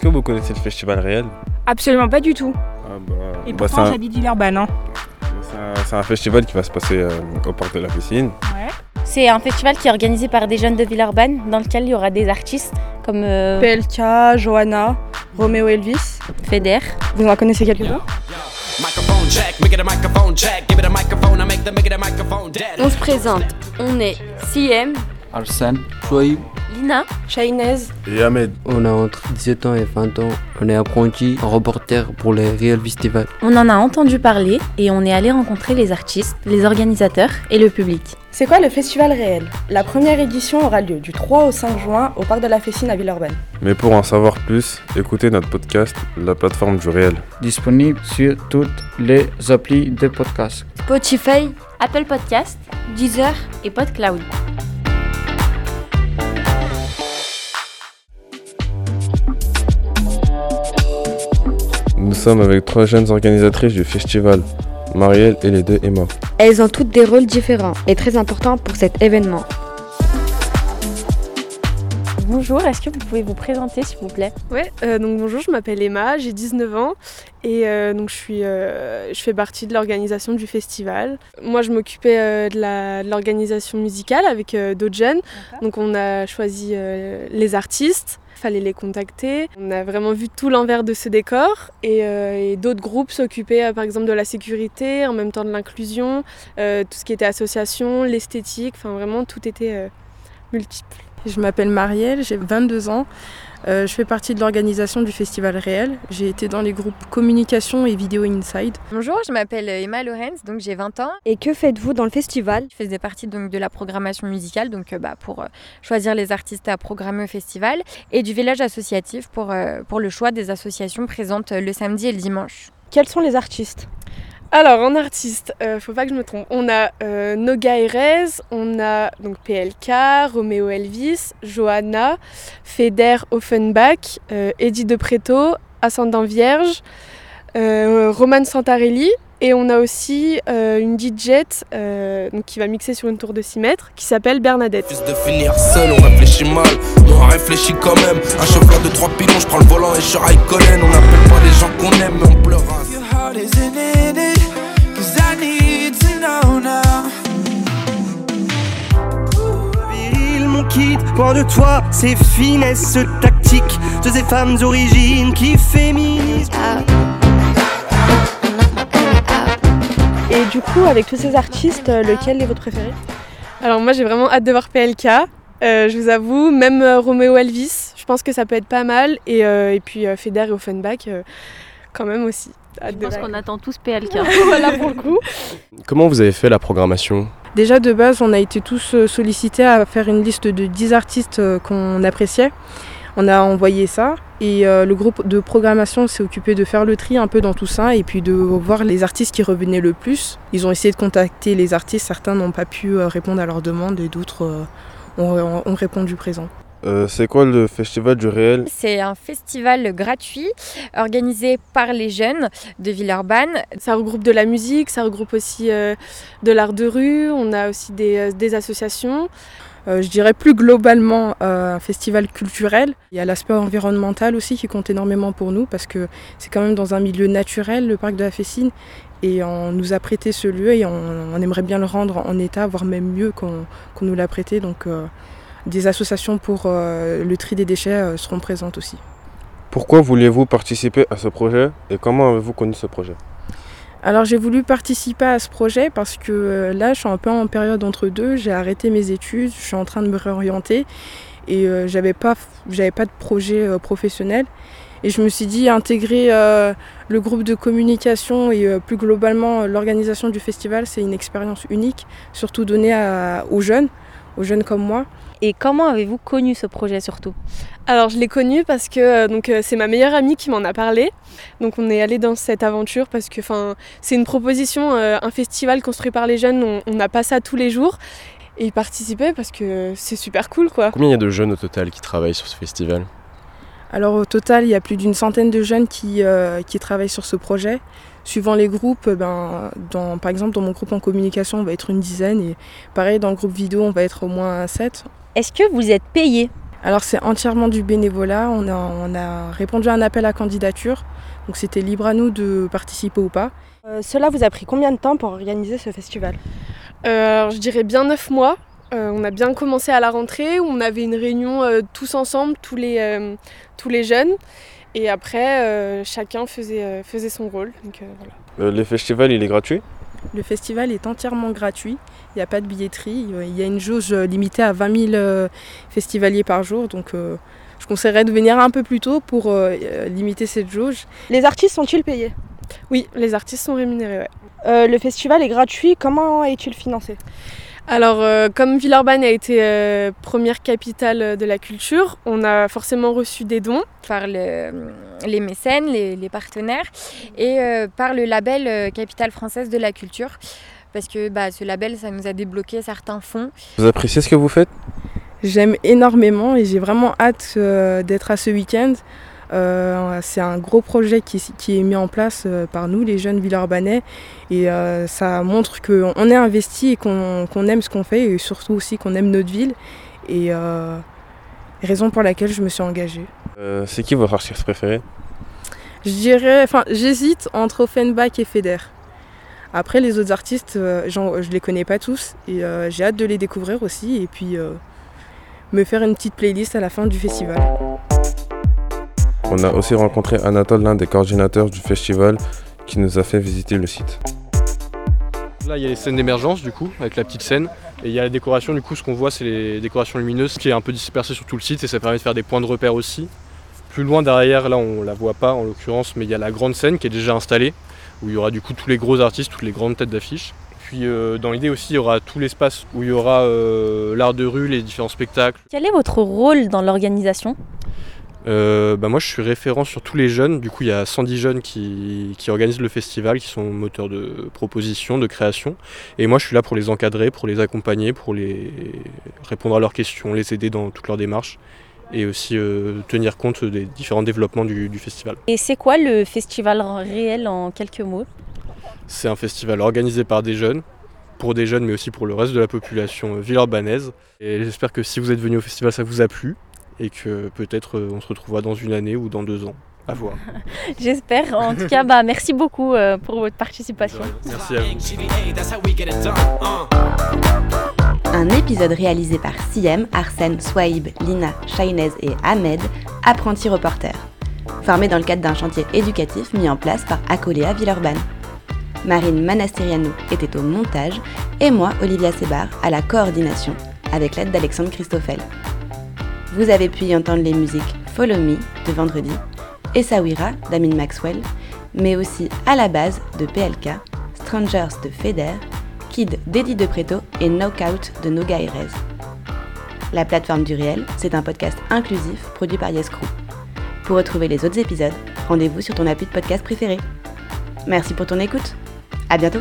Est-ce que vous connaissez le festival réel Absolument pas du tout. Ah bah, Et bah, pourtant, un- j'habite Villeurbanne. Hein. c'est un, c'est un festival qui va se passer euh, au parc de la piscine. C'est un festival qui est organisé par des jeunes de Villeurbanne dans lequel il y aura des artistes comme euh, PLK, Johanna, Roméo Elvis. Feder. Vous en connaissez quelques-uns? On se présente. On est CM, Arsène, Chouaïb, Lina, Shainez. Et Ahmed. On a entre 17 ans et 20 ans. On est apprenti reporter pour les Real Festival. On en a entendu parler et on est allé rencontrer les artistes, les organisateurs et le public. C'est quoi le festival réel? La première édition aura lieu du 3 au 5 juin au parc de la Fessine à Villeurbanne. Mais pour en savoir plus, écoutez notre podcast, la plateforme du réel. disponible sur toutes les applis de podcast. Spotify, Apple Podcast, Deezer et PodCloud. Sommes avec trois jeunes organisatrices du festival, Marielle et les deux Emma. Elles ont toutes des rôles différents et très importants pour cet événement. Bonjour, est-ce que vous pouvez vous présenter s'il vous plaît? Ouais, euh, donc bonjour, je m'appelle Emma, j'ai 19 ans et euh, donc je, suis, euh, je fais partie de l'organisation du festival. Moi, je m'occupais euh, de la- de l'organisation musicale avec euh, d'autres jeunes. Donc on a choisi euh, les artistes, fallait les contacter. On a vraiment vu tout l'envers de ce décor et, euh, d'autres groupes s'occupaient euh, par exemple de la sécurité, en même temps de l'inclusion, euh, tout ce qui était association, l'esthétique, enfin vraiment tout était multiple. Je m'appelle Marielle, j'ai 22 ans. Euh, je fais partie de l'organisation du Festival Réel. J'ai été dans les groupes Communication et Vidéo Inside. Bonjour, je m'appelle Emma Lorenz, donc j'ai 20 ans. Et que faites-vous dans le festival? Je faisais partie donc de la programmation musicale, donc euh, bah, pour euh, choisir les artistes à programmer au festival, et du village associatif pour, euh, pour le choix des associations présentes le samedi et le dimanche. Quels sont les artistes? Alors en artiste, euh, faut pas que je me trompe. On a euh, Noga Erez, on a donc PLK, Roméo Elvis, Johanna, Feder Offenbach, euh, Eddie De Preto, Ascendant Vierge, euh, Roman Santarelli. Et on a aussi euh, une DJ euh, donc qui va mixer sur une tour de 6 mètres qui s'appelle Bernadette. Juste de finir seul, on réfléchit mal, on réfléchit quand même. Un chauffeur de trois pilons, je prends le volant et je Raikkonen. On n'appelle pas les gens qu'on aime, mais on pleura. De toi, ces finesses tactiques de ces femmes d'origine qui féminisent. Et du coup, avec tous ces artistes, euh, lequel est votre préféré? Alors moi j'ai vraiment hâte de voir PLK. Euh, je vous avoue, même euh, Roméo Elvis, je pense que ça peut être pas mal. Et, euh, et puis euh, Feder et Offenbach, euh, quand même aussi. Je pense qu'on attend tous PLK. voilà pour le coup. Comment vous avez fait la programmation Déjà de base, on a été tous euh, sollicités à faire une liste de 10 artistes euh, qu'on appréciait. On a envoyé ça et euh, le groupe de programmation s'est occupé de faire le tri un peu dans tout ça et puis de voir les artistes qui revenaient le plus. Ils ont essayé de contacter les artistes, certains n'ont pas pu répondre à leurs demandes et d'autres ont répondu présent. Euh, C'est quoi le festival du réel? C'est un festival gratuit organisé par les jeunes de Villeurbanne. Ça regroupe de la musique, ça regroupe aussi euh, de l'art de rue, on a aussi des, euh, des associations. Euh, je dirais plus globalement euh, un festival culturel. Il y a l'aspect environnemental aussi qui compte énormément pour nous parce que c'est quand même dans un milieu naturel, le parc de la Fessine. Et on nous a prêté ce lieu et on, on aimerait bien le rendre en état, voire même mieux qu'on nous l'a prêté. Donc euh, des associations pour euh, le tri des déchets euh, seront présentes aussi. Pourquoi vouliez-vous participer à ce projet et comment avez-vous connu ce projet? Alors j'ai voulu participer à ce projet parce que euh, là je suis un peu en période entre deux, j'ai arrêté mes études, je suis en train de me réorienter et euh, j'avais pas j'avais pas de projet euh, professionnel et je me suis dit intégrer euh, le groupe de communication et plus globalement l'organisation du festival c'est une expérience unique, surtout donnée à- aux jeunes, aux jeunes comme moi. Et comment avez-vous connu ce projet surtout? Alors je l'ai connu parce que euh, donc euh, c'est ma meilleure amie qui m'en a parlé. Donc on est allé dans cette aventure parce que enfin c'est une proposition, euh, un festival construit par les jeunes. On on n'a pas ça tous les jours et y participer parce que c'est super cool quoi. Combien il y a de jeunes au total qui travaillent sur ce festival? Alors au total, il y a plus d'une centaine de jeunes qui, euh, qui travaillent sur ce projet. Suivant les groupes, ben, dans, par exemple dans mon groupe en communication, on va être une dizaine et pareil dans le groupe vidéo, on va être au moins sept. Est-ce que vous êtes payé Alors c'est entièrement du bénévolat. On a, on a répondu à un appel à candidature. Donc c'était libre à nous de participer ou pas. Euh, cela vous a pris combien de temps pour organiser ce festival Euh, alors je dirais bien neuf mois. Euh, on a bien commencé à la rentrée où on avait une réunion euh, tous ensemble, tous les, euh, tous les jeunes. Et après, euh, chacun faisait, euh, faisait son rôle. Donc, euh, voilà. Euh, le festival, il est gratuit? Le festival est entièrement gratuit. Il n'y a pas de billetterie. Il y a une jauge limitée à 20 000 euh, festivaliers par jour. Donc euh, je conseillerais de venir un peu plus tôt pour euh, euh, limiter cette jauge. Les artistes sont-ils payés? Oui, les artistes sont rémunérés. ouais. Euh, Le festival est gratuit. Comment est-il financé? Alors, euh, comme Villeurbanne a été euh, première capitale de la culture, on a forcément reçu des dons. par le- les mécènes, les, les partenaires, et euh, par le label euh, Capitale française de la culture. Parce que bah, ce label, ça nous a débloqué certains fonds. Vous appréciez ce que vous faites? J'aime énormément et j'ai vraiment hâte euh, d'être à ce week-end. Euh, c'est un gros projet qui, qui est mis en place euh, par nous, les jeunes Villeurbanais. Et euh, ça montre qu'on est investi et qu'on aime ce qu'on fait et surtout aussi qu'on aime notre ville. Et raison pour laquelle je me suis engagée. Euh, C'est qui votre artiste préféré? Je dirais, enfin, j'hésite entre Offenbach et Feder. Après, les autres artistes, euh, je les connais pas tous et euh, j'ai hâte de les découvrir aussi et puis me faire une petite playlist à la fin du festival. On a aussi rencontré Anatole, l'un des coordinateurs du festival, qui nous a fait visiter le site. Là, il y a les scènes d'émergence, du coup, avec la petite scène. Et il y a la décoration, du coup, ce qu'on voit, c'est les décorations lumineuses qui est un peu dispersée sur tout le site et ça permet de faire des points de repère aussi. Plus loin derrière, là, on la voit pas en l'occurrence, mais il y a la grande scène qui est déjà installée, où il y aura du coup tous les gros artistes, toutes les grandes têtes d'affiche. Puis euh, dans l'idée aussi, il y aura tout l'espace où il y aura euh, l'art de rue, les différents spectacles. Quel est votre rôle dans l'organisation? Euh, bah moi je suis référent sur tous les jeunes, du coup il y a 110 jeunes qui, qui organisent le festival, qui sont moteurs de proposition, de création. Et moi je suis là pour les encadrer, pour les accompagner, pour les répondre à leurs questions, les aider dans toute leur démarche et aussi euh, tenir compte des différents développements du, du festival. Et c'est quoi le festival réel en quelques mots? C'est un festival organisé par des jeunes, pour des jeunes mais aussi pour le reste de la population euh, villeurbannaise. Et j'espère que si vous êtes venu au festival ça vous a plu et que peut-être euh, on se retrouvera dans une année ou dans deux ans. À voir. J'espère. En tout cas, bah, merci beaucoup euh, pour votre participation. Merci à vous. Un épisode réalisé par Siem, Arsène, Swaib, Lina, Shainez et Ahmed, apprentis reporters, formés dans le cadre d'un chantier éducatif mis en place par Acoléa Villeurbanne. Marine Manastiriano était au montage et moi, Olivia Sebar, à la coordination, avec l'aide d'Alexandre Christoffel. Vous avez pu y entendre les musiques Follow Me de vendredi et Sawira d'Amin Maxwell, mais aussi à la base de PLK, Strangers de Feder, Kid d'Eddie De Preto et Knockout de Noga. La plateforme du réel, c'est un podcast inclusif produit par Yes Crew. Pour retrouver les autres épisodes, rendez-vous sur ton appui de podcast préféré. Merci pour ton écoute. À bientôt.